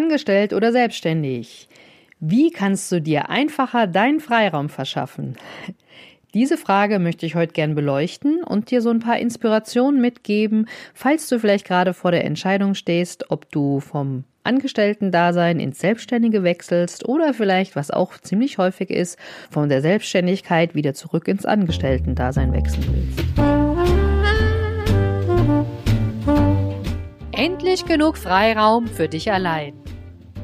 Angestellt oder selbstständig? Wie kannst du dir einfacher deinen Freiraum verschaffen? Diese Frage möchte ich heute gern beleuchten und dir so ein paar Inspirationen mitgeben, falls du vielleicht gerade vor der Entscheidung stehst, ob du vom Angestellten-Dasein ins Selbstständige wechselst oder vielleicht, was auch ziemlich häufig ist, von der Selbstständigkeit wieder zurück ins Angestellten-Dasein wechseln willst. Endlich genug Freiraum für dich allein.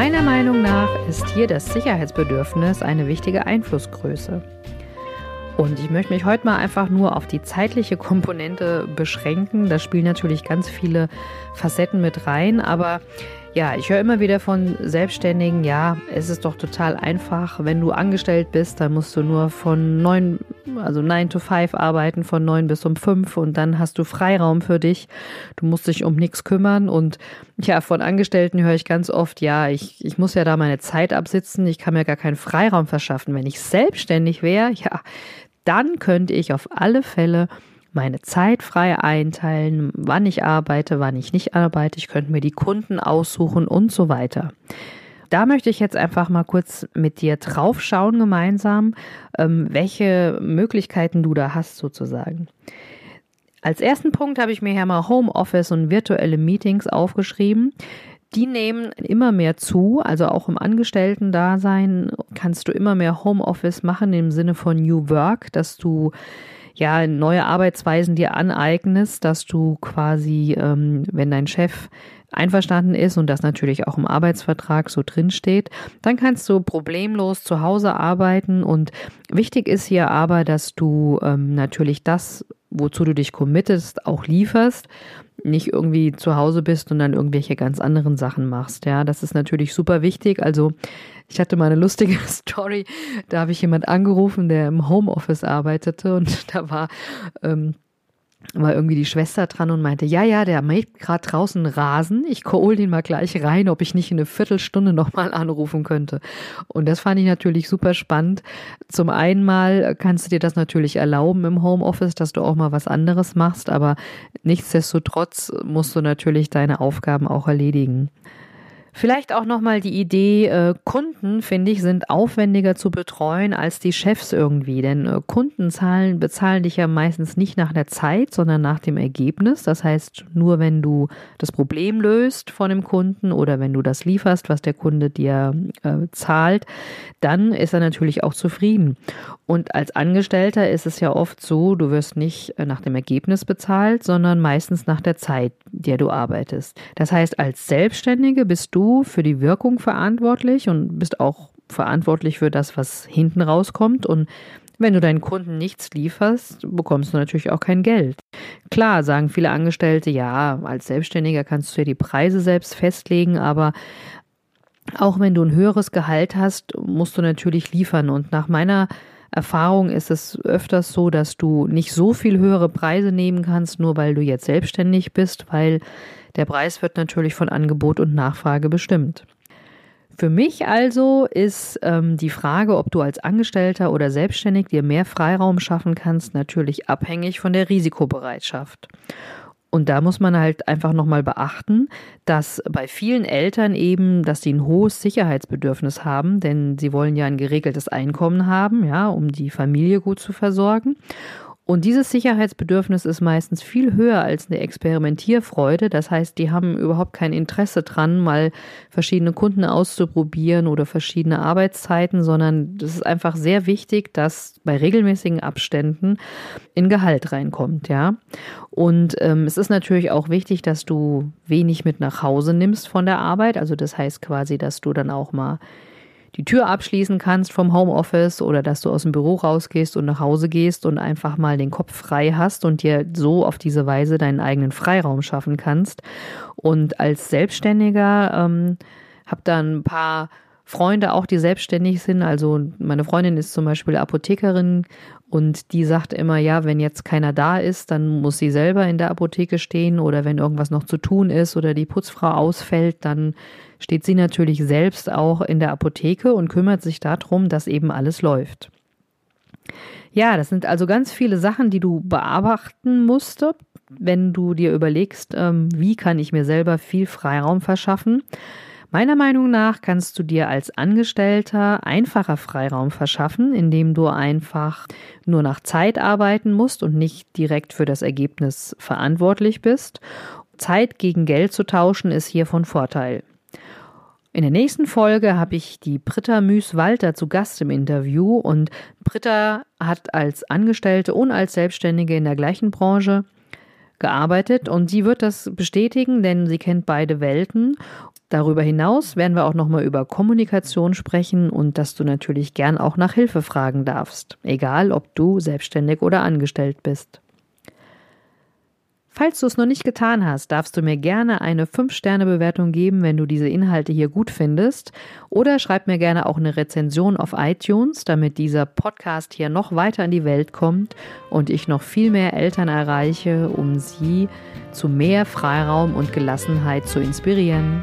Meiner Meinung nach ist hier das Sicherheitsbedürfnis eine wichtige Einflussgröße. Und ich möchte mich heute mal einfach nur auf die zeitliche Komponente beschränken. Da spielen natürlich ganz viele Facetten mit rein, aber ja, ich höre immer wieder von Selbstständigen, ja, es ist doch total einfach, wenn du angestellt bist, dann musst du nur von neun, also 9 to 5 arbeiten, von neun bis um fünf und dann hast du Freiraum für dich. Du musst dich um nichts kümmern und ja, von Angestellten höre ich ganz oft, ja, ich, ich muss ja da meine Zeit absitzen, ich kann mir gar keinen Freiraum verschaffen. Wenn ich selbstständig wäre, ja, dann könnte ich auf alle Fälle meine Zeit frei einteilen, wann ich arbeite, wann ich nicht arbeite. Ich könnte mir die Kunden aussuchen und so weiter. Da möchte ich jetzt einfach mal kurz mit dir draufschauen gemeinsam, ähm, welche Möglichkeiten du da hast sozusagen. Als ersten Punkt habe ich mir hier mal Homeoffice und virtuelle Meetings aufgeschrieben. Die nehmen immer mehr zu, also auch im Angestellten-Dasein kannst du immer mehr Homeoffice machen im Sinne von New Work, dass du ja neue Arbeitsweisen dir aneignest, dass du quasi, ähm, wenn dein Chef einverstanden ist und das natürlich auch im Arbeitsvertrag so drin steht, dann kannst du problemlos zu Hause arbeiten und wichtig ist hier aber, dass du ähm, natürlich das, wozu du dich committest, auch lieferst nicht irgendwie zu Hause bist und dann irgendwelche ganz anderen Sachen machst. Ja, das ist natürlich super wichtig. Also ich hatte mal eine lustige Story. Da habe ich jemand angerufen, der im Homeoffice arbeitete und da war ähm, war irgendwie die Schwester dran und meinte, ja, ja, der mäht gerade draußen Rasen. Ich hol den mal gleich rein, ob ich nicht in eine Viertelstunde nochmal anrufen könnte. Und das fand ich natürlich super spannend. Zum einen mal kannst du dir das natürlich erlauben im Homeoffice, dass du auch mal was anderes machst, aber nichtsdestotrotz musst du natürlich deine Aufgaben auch erledigen. Vielleicht auch nochmal die Idee, äh, Kunden, finde ich, sind aufwendiger zu betreuen als die Chefs irgendwie. Denn äh, Kunden zahlen, bezahlen dich ja meistens nicht nach der Zeit, sondern nach dem Ergebnis. Das heißt, nur wenn du das Problem löst von dem Kunden oder wenn du das lieferst, was der Kunde dir äh, zahlt, dann ist er natürlich auch zufrieden. Und als Angestellter ist es ja oft so, du wirst nicht äh, nach dem Ergebnis bezahlt, sondern meistens nach der Zeit, der du arbeitest. Das heißt, als Selbstständige bist du du für die Wirkung verantwortlich und bist auch verantwortlich für das, was hinten rauskommt. Und wenn du deinen Kunden nichts lieferst, bekommst du natürlich auch kein Geld. Klar, sagen viele Angestellte, ja, als Selbstständiger kannst du ja die Preise selbst festlegen, aber auch wenn du ein höheres Gehalt hast, musst du natürlich liefern. Und nach meiner Erfahrung ist es öfters so, dass du nicht so viel höhere Preise nehmen kannst, nur weil du jetzt selbstständig bist, weil der Preis wird natürlich von Angebot und Nachfrage bestimmt. Für mich also ist ähm, die Frage, ob du als Angestellter oder Selbstständig dir mehr Freiraum schaffen kannst, natürlich abhängig von der Risikobereitschaft. Und da muss man halt einfach nochmal beachten, dass bei vielen Eltern eben, dass sie ein hohes Sicherheitsbedürfnis haben, denn sie wollen ja ein geregeltes Einkommen haben, ja, um die Familie gut zu versorgen. Und dieses Sicherheitsbedürfnis ist meistens viel höher als eine Experimentierfreude. Das heißt, die haben überhaupt kein Interesse dran, mal verschiedene Kunden auszuprobieren oder verschiedene Arbeitszeiten, sondern es ist einfach sehr wichtig, dass bei regelmäßigen Abständen in Gehalt reinkommt, ja. Und ähm, es ist natürlich auch wichtig, dass du wenig mit nach Hause nimmst von der Arbeit. Also das heißt quasi, dass du dann auch mal die Tür abschließen kannst vom Homeoffice oder dass du aus dem Büro rausgehst und nach Hause gehst und einfach mal den Kopf frei hast und dir so auf diese Weise deinen eigenen Freiraum schaffen kannst. Und als Selbstständiger ähm, habe da ein paar Freunde auch, die selbstständig sind. Also meine Freundin ist zum Beispiel Apothekerin und die sagt immer, ja, wenn jetzt keiner da ist, dann muss sie selber in der Apotheke stehen oder wenn irgendwas noch zu tun ist oder die Putzfrau ausfällt, dann steht sie natürlich selbst auch in der Apotheke und kümmert sich darum, dass eben alles läuft. Ja, das sind also ganz viele Sachen, die du bearbeiten musst, wenn du dir überlegst, ähm, wie kann ich mir selber viel Freiraum verschaffen. Meiner Meinung nach kannst du dir als Angestellter einfacher Freiraum verschaffen, indem du einfach nur nach Zeit arbeiten musst und nicht direkt für das Ergebnis verantwortlich bist. Zeit gegen Geld zu tauschen ist hier von Vorteil. In der nächsten Folge habe ich die Britta Müß-Walter zu Gast im Interview und Britta hat als Angestellte und als Selbstständige in der gleichen Branche gearbeitet und sie wird das bestätigen, denn sie kennt beide Welten. Darüber hinaus werden wir auch nochmal über Kommunikation sprechen und dass du natürlich gern auch nach Hilfe fragen darfst, egal ob du selbstständig oder angestellt bist. Falls du es noch nicht getan hast, darfst du mir gerne eine 5-Sterne-Bewertung geben, wenn du diese Inhalte hier gut findest. Oder schreib mir gerne auch eine Rezension auf iTunes, damit dieser Podcast hier noch weiter in die Welt kommt und ich noch viel mehr Eltern erreiche, um sie zu mehr Freiraum und Gelassenheit zu inspirieren.